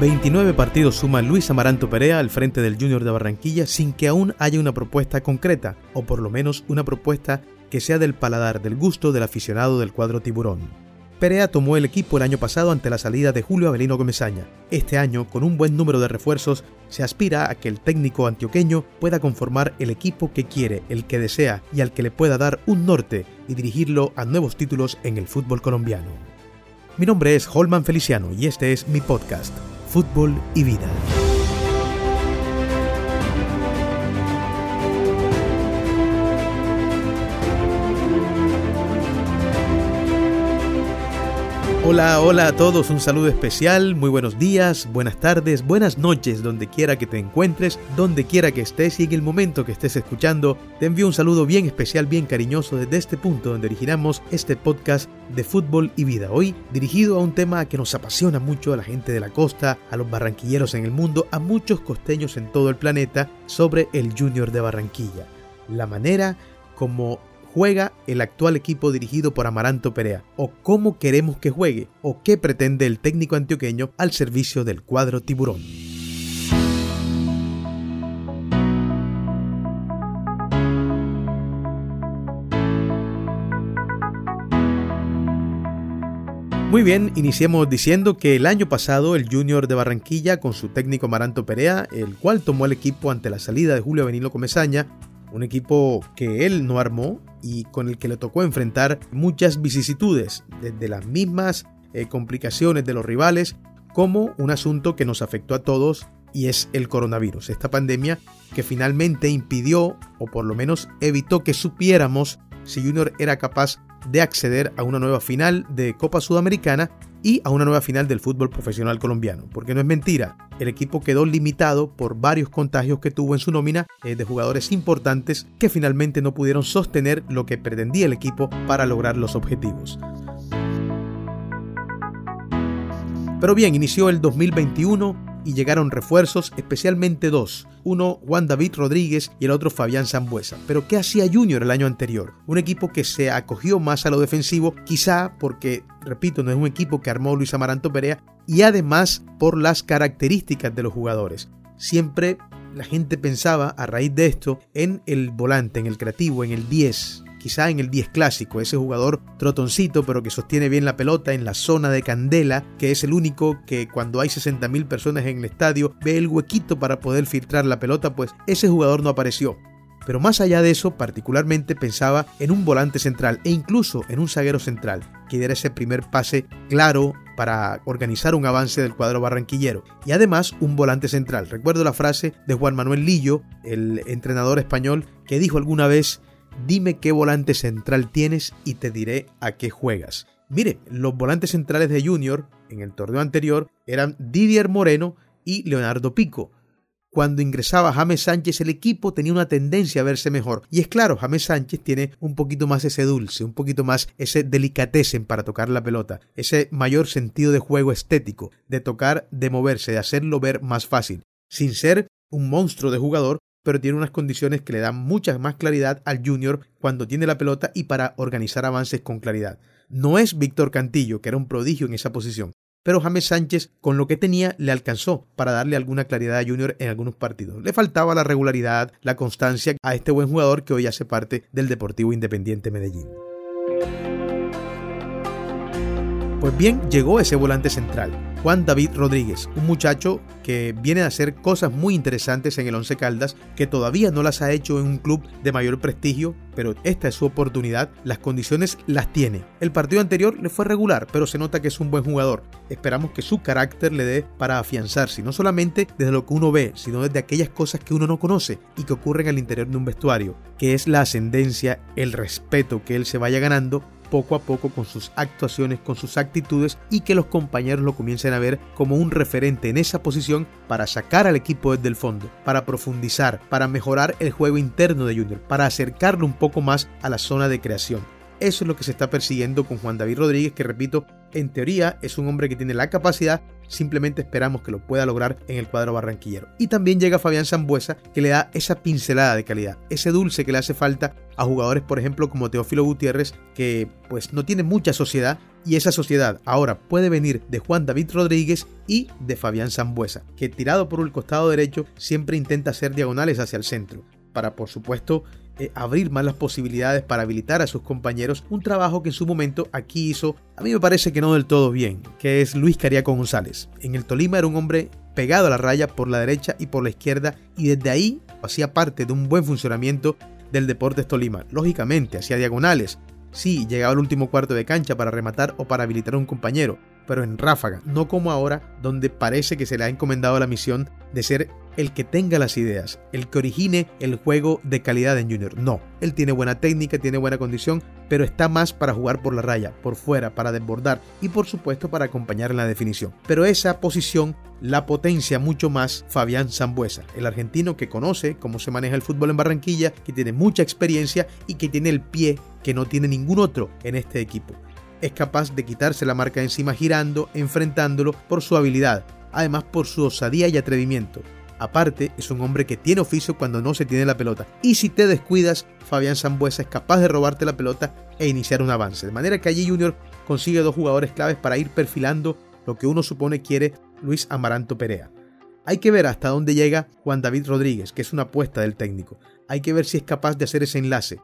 29 partidos suma Luis Amaranto Perea al frente del Junior de Barranquilla sin que aún haya una propuesta concreta, o por lo menos una propuesta que sea del paladar del gusto del aficionado del cuadro tiburón. Perea tomó el equipo el año pasado ante la salida de Julio Avelino Gomezaña. Este año, con un buen número de refuerzos, se aspira a que el técnico antioqueño pueda conformar el equipo que quiere, el que desea y al que le pueda dar un norte y dirigirlo a nuevos títulos en el fútbol colombiano. Mi nombre es Holman Feliciano y este es mi podcast, Fútbol y Vida. Hola, hola a todos, un saludo especial, muy buenos días, buenas tardes, buenas noches, donde quiera que te encuentres, donde quiera que estés y en el momento que estés escuchando, te envío un saludo bien especial, bien cariñoso desde este punto donde originamos este podcast de fútbol y vida. Hoy dirigido a un tema que nos apasiona mucho a la gente de la costa, a los barranquilleros en el mundo, a muchos costeños en todo el planeta, sobre el Junior de Barranquilla. La manera como juega el actual equipo dirigido por Amaranto Perea, o cómo queremos que juegue, o qué pretende el técnico antioqueño al servicio del cuadro tiburón. Muy bien, iniciemos diciendo que el año pasado el Junior de Barranquilla con su técnico Amaranto Perea, el cual tomó el equipo ante la salida de Julio Benilo Comesaña, un equipo que él no armó y con el que le tocó enfrentar muchas vicisitudes, desde las mismas eh, complicaciones de los rivales, como un asunto que nos afectó a todos y es el coronavirus, esta pandemia que finalmente impidió o por lo menos evitó que supiéramos si Junior era capaz de acceder a una nueva final de Copa Sudamericana y a una nueva final del fútbol profesional colombiano. Porque no es mentira, el equipo quedó limitado por varios contagios que tuvo en su nómina eh, de jugadores importantes que finalmente no pudieron sostener lo que pretendía el equipo para lograr los objetivos. Pero bien, inició el 2021 y llegaron refuerzos, especialmente dos, uno Juan David Rodríguez y el otro Fabián Zambuesa. Pero ¿qué hacía Junior el año anterior? Un equipo que se acogió más a lo defensivo, quizá porque, repito, no es un equipo que armó Luis Amaranto Perea, y además por las características de los jugadores. Siempre la gente pensaba, a raíz de esto, en el volante, en el creativo, en el 10, quizá en el 10 clásico, ese jugador trotoncito pero que sostiene bien la pelota en la zona de candela, que es el único que cuando hay 60.000 personas en el estadio ve el huequito para poder filtrar la pelota, pues ese jugador no apareció. Pero más allá de eso, particularmente pensaba en un volante central e incluso en un zaguero central, que diera ese primer pase claro para organizar un avance del cuadro barranquillero. Y además un volante central. Recuerdo la frase de Juan Manuel Lillo, el entrenador español, que dijo alguna vez Dime qué volante central tienes y te diré a qué juegas. Mire, los volantes centrales de Junior en el torneo anterior eran Didier Moreno y Leonardo Pico. Cuando ingresaba James Sánchez el equipo tenía una tendencia a verse mejor. Y es claro, James Sánchez tiene un poquito más ese dulce, un poquito más ese delicatesen para tocar la pelota, ese mayor sentido de juego estético, de tocar, de moverse, de hacerlo ver más fácil, sin ser un monstruo de jugador, pero tiene unas condiciones que le dan mucha más claridad al junior cuando tiene la pelota y para organizar avances con claridad. No es Víctor Cantillo, que era un prodigio en esa posición, pero James Sánchez con lo que tenía le alcanzó para darle alguna claridad a Junior en algunos partidos. Le faltaba la regularidad, la constancia a este buen jugador que hoy hace parte del Deportivo Independiente Medellín. Pues bien, llegó ese volante central, Juan David Rodríguez, un muchacho que viene a hacer cosas muy interesantes en el Once Caldas, que todavía no las ha hecho en un club de mayor prestigio, pero esta es su oportunidad, las condiciones las tiene. El partido anterior le fue regular, pero se nota que es un buen jugador. Esperamos que su carácter le dé para afianzarse, no solamente desde lo que uno ve, sino desde aquellas cosas que uno no conoce y que ocurren al interior de un vestuario, que es la ascendencia, el respeto que él se vaya ganando poco a poco con sus actuaciones, con sus actitudes y que los compañeros lo comiencen a ver como un referente en esa posición para sacar al equipo desde el fondo, para profundizar, para mejorar el juego interno de Junior, para acercarlo un poco más a la zona de creación. Eso es lo que se está persiguiendo con Juan David Rodríguez, que repito, en teoría es un hombre que tiene la capacidad, simplemente esperamos que lo pueda lograr en el cuadro barranquillero. Y también llega Fabián Zambuesa, que le da esa pincelada de calidad, ese dulce que le hace falta a jugadores, por ejemplo, como Teófilo Gutiérrez, que pues no tiene mucha sociedad, y esa sociedad ahora puede venir de Juan David Rodríguez y de Fabián Zambuesa, que tirado por el costado derecho siempre intenta hacer diagonales hacia el centro, para por supuesto eh, abrir más las posibilidades para habilitar a sus compañeros, un trabajo que en su momento aquí hizo, a mí me parece que no del todo bien, que es Luis Cariaco González. En el Tolima era un hombre pegado a la raya por la derecha y por la izquierda y desde ahí hacía parte de un buen funcionamiento del Deportes Tolima. Lógicamente, hacía diagonales. Sí, llegaba al último cuarto de cancha para rematar o para habilitar a un compañero, pero en ráfaga, no como ahora, donde parece que se le ha encomendado la misión de ser el que tenga las ideas, el que origine el juego de calidad en Junior. No, él tiene buena técnica, tiene buena condición, pero está más para jugar por la raya, por fuera, para desbordar y por supuesto para acompañar en la definición. Pero esa posición la potencia mucho más Fabián Zambuesa, el argentino que conoce cómo se maneja el fútbol en Barranquilla, que tiene mucha experiencia y que tiene el pie que no tiene ningún otro en este equipo. Es capaz de quitarse la marca encima girando, enfrentándolo por su habilidad, además por su osadía y atrevimiento. Aparte, es un hombre que tiene oficio cuando no se tiene la pelota. Y si te descuidas, Fabián Zambuesa es capaz de robarte la pelota e iniciar un avance. De manera que allí Junior consigue dos jugadores claves para ir perfilando lo que uno supone quiere Luis Amaranto Perea. Hay que ver hasta dónde llega Juan David Rodríguez, que es una apuesta del técnico. Hay que ver si es capaz de hacer ese enlace.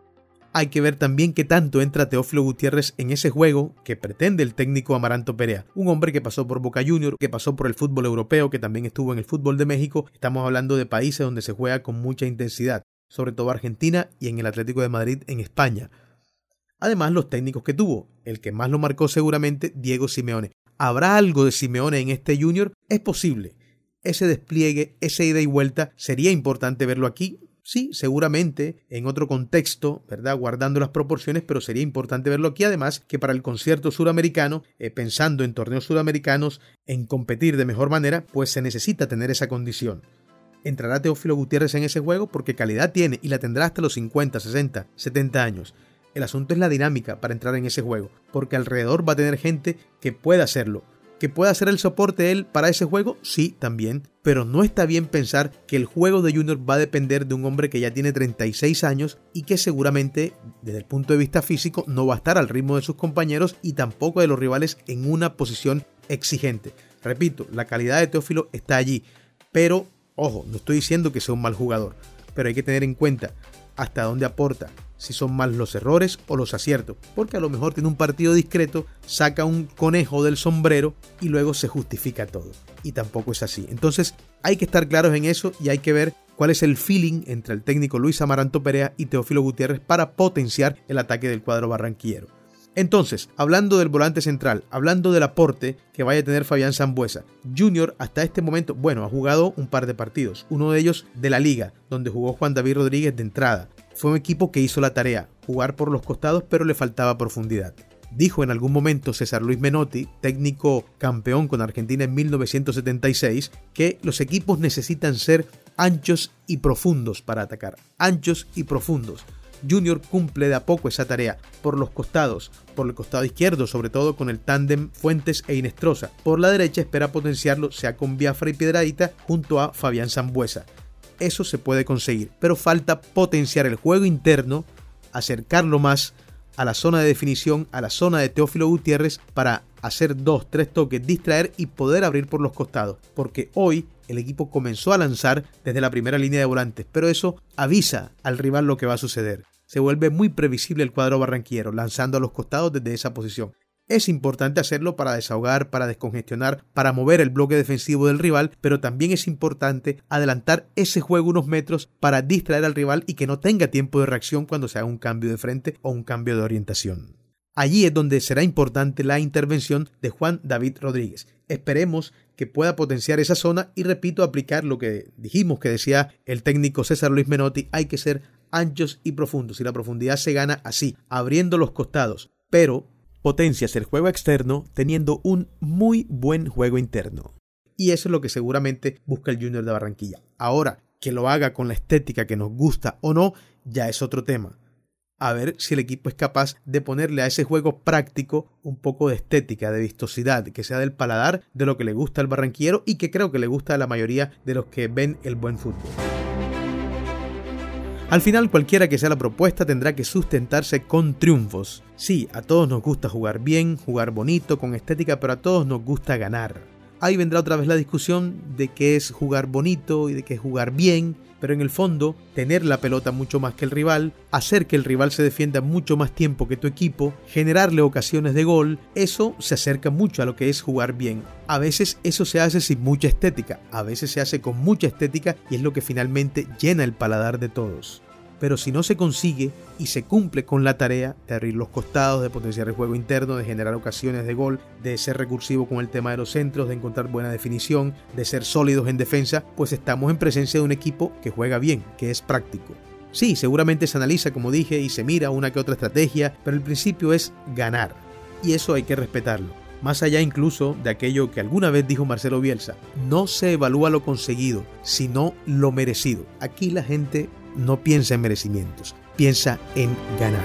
Hay que ver también qué tanto entra Teófilo Gutiérrez en ese juego que pretende el técnico Amaranto Perea, un hombre que pasó por Boca Junior, que pasó por el fútbol europeo, que también estuvo en el fútbol de México. Estamos hablando de países donde se juega con mucha intensidad, sobre todo Argentina y en el Atlético de Madrid en España. Además, los técnicos que tuvo, el que más lo marcó seguramente, Diego Simeone. ¿Habrá algo de Simeone en este Junior? Es posible. Ese despliegue, esa ida y vuelta, sería importante verlo aquí, Sí, seguramente en otro contexto, ¿verdad? Guardando las proporciones, pero sería importante verlo aquí. Además, que para el concierto suramericano, eh, pensando en torneos suramericanos, en competir de mejor manera, pues se necesita tener esa condición. ¿Entrará Teófilo Gutiérrez en ese juego? Porque calidad tiene y la tendrá hasta los 50, 60, 70 años. El asunto es la dinámica para entrar en ese juego, porque alrededor va a tener gente que pueda hacerlo, ¿Que pueda hacer el soporte él para ese juego? Sí, también. Pero no está bien pensar que el juego de Junior va a depender de un hombre que ya tiene 36 años y que seguramente, desde el punto de vista físico, no va a estar al ritmo de sus compañeros y tampoco de los rivales en una posición exigente. Repito, la calidad de Teófilo está allí. Pero, ojo, no estoy diciendo que sea un mal jugador. Pero hay que tener en cuenta hasta dónde aporta, si son más los errores o los aciertos, porque a lo mejor tiene un partido discreto, saca un conejo del sombrero y luego se justifica todo. Y tampoco es así. Entonces hay que estar claros en eso y hay que ver cuál es el feeling entre el técnico Luis Amaranto Perea y Teófilo Gutiérrez para potenciar el ataque del cuadro barranquillero. Entonces, hablando del volante central, hablando del aporte que vaya a tener Fabián Zambuesa, Junior hasta este momento, bueno, ha jugado un par de partidos, uno de ellos de la liga, donde jugó Juan David Rodríguez de entrada. Fue un equipo que hizo la tarea, jugar por los costados, pero le faltaba profundidad. Dijo en algún momento César Luis Menotti, técnico campeón con Argentina en 1976, que los equipos necesitan ser anchos y profundos para atacar. Anchos y profundos. Junior cumple de a poco esa tarea, por los costados, por el costado izquierdo, sobre todo con el tándem Fuentes e Inestrosa. Por la derecha espera potenciarlo, sea con Biafra y Piedradita, junto a Fabián Zambuesa eso se puede conseguir, pero falta potenciar el juego interno, acercarlo más a la zona de definición, a la zona de Teófilo Gutiérrez para hacer dos, tres toques, distraer y poder abrir por los costados, porque hoy el equipo comenzó a lanzar desde la primera línea de volantes, pero eso avisa al rival lo que va a suceder. Se vuelve muy previsible el cuadro barranquillero, lanzando a los costados desde esa posición. Es importante hacerlo para desahogar, para descongestionar, para mover el bloque defensivo del rival, pero también es importante adelantar ese juego unos metros para distraer al rival y que no tenga tiempo de reacción cuando se haga un cambio de frente o un cambio de orientación. Allí es donde será importante la intervención de Juan David Rodríguez. Esperemos que pueda potenciar esa zona y repito, aplicar lo que dijimos que decía el técnico César Luis Menotti, hay que ser anchos y profundos y la profundidad se gana así, abriendo los costados, pero potencias el juego externo teniendo un muy buen juego interno. Y eso es lo que seguramente busca el Junior de Barranquilla. Ahora, que lo haga con la estética que nos gusta o no, ya es otro tema. a ver si el equipo es capaz de ponerle a ese juego práctico un poco de estética, de vistosidad, que sea del paladar de lo que le gusta al barranquillero y que creo que le gusta a la mayoría de los que ven el buen fútbol. Al final, cualquiera que sea la propuesta tendrá que sustentarse con triunfos. Sí, a todos nos gusta jugar bien, jugar bonito, con estética, pero a todos nos gusta ganar. Ahí vendrá otra vez la discusión de qué es jugar bonito y de qué es jugar bien, pero en el fondo, tener la pelota mucho más que el rival, hacer que el rival se defienda mucho más tiempo que tu equipo, generarle ocasiones de gol, eso se acerca mucho a lo que es jugar bien. A veces eso se hace sin mucha estética, a veces se hace con mucha estética y es lo que finalmente llena el paladar de todos pero si no se consigue y se cumple con la tarea de abrir los costados, de potenciar el juego interno, de generar ocasiones de gol, de ser recursivo con el tema de los centros, de encontrar buena definición, de ser sólidos en defensa, pues estamos en presencia de un equipo que juega bien, que es práctico. Sí, seguramente se analiza, como dije, y se mira una que otra estrategia, pero el principio es ganar. Y eso hay que respetarlo. Más allá incluso de aquello que alguna vez dijo Marcelo Bielsa, no se evalúa lo conseguido, sino lo merecido. Aquí la gente no piensa en merecimientos, piensa en ganar.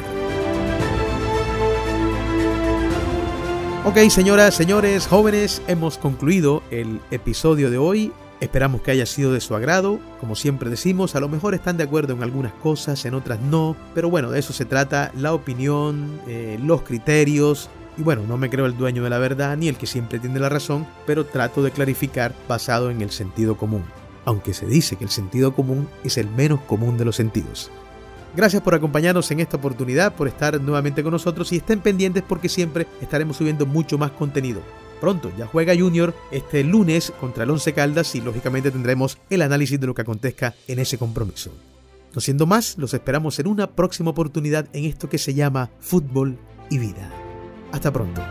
Ok, señoras, señores, jóvenes, hemos concluido el episodio de hoy. Esperamos que haya sido de su agrado. Como siempre decimos, a lo mejor están de acuerdo en algunas cosas, en otras no. Pero bueno, de eso se trata la opinión, eh, los criterios. Y bueno, no me creo el dueño de la verdad ni el que siempre tiene la razón, pero trato de clarificar basado en el sentido común aunque se dice que el sentido común es el menos común de los sentidos. Gracias por acompañarnos en esta oportunidad, por estar nuevamente con nosotros y estén pendientes porque siempre estaremos subiendo mucho más contenido. Pronto ya juega Junior este lunes contra el Once Caldas y lógicamente tendremos el análisis de lo que acontezca en ese compromiso. No siendo más, los esperamos en una próxima oportunidad en esto que se llama Fútbol y Vida. Hasta pronto.